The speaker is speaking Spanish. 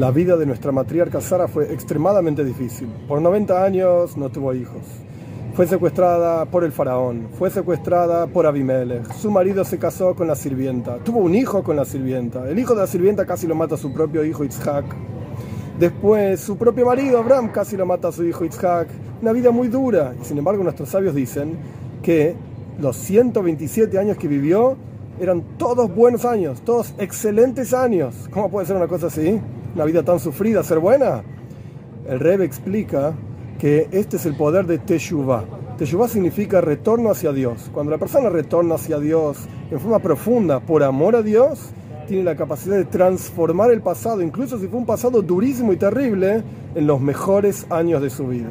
La vida de nuestra matriarca Sara fue extremadamente difícil. Por 90 años no tuvo hijos. Fue secuestrada por el faraón, fue secuestrada por Abimelech. Su marido se casó con la sirvienta, tuvo un hijo con la sirvienta. El hijo de la sirvienta casi lo mata a su propio hijo Isaac. Después, su propio marido Abraham casi lo mata a su hijo Isaac. Una vida muy dura. Y sin embargo, nuestros sabios dicen que los 127 años que vivió eran todos buenos años, todos excelentes años. ¿Cómo puede ser una cosa así? Una vida tan sufrida, ser buena. El Rebbe explica que este es el poder de Teshuvah. Teshuvah significa retorno hacia Dios. Cuando la persona retorna hacia Dios en forma profunda, por amor a Dios, tiene la capacidad de transformar el pasado, incluso si fue un pasado durísimo y terrible, en los mejores años de su vida.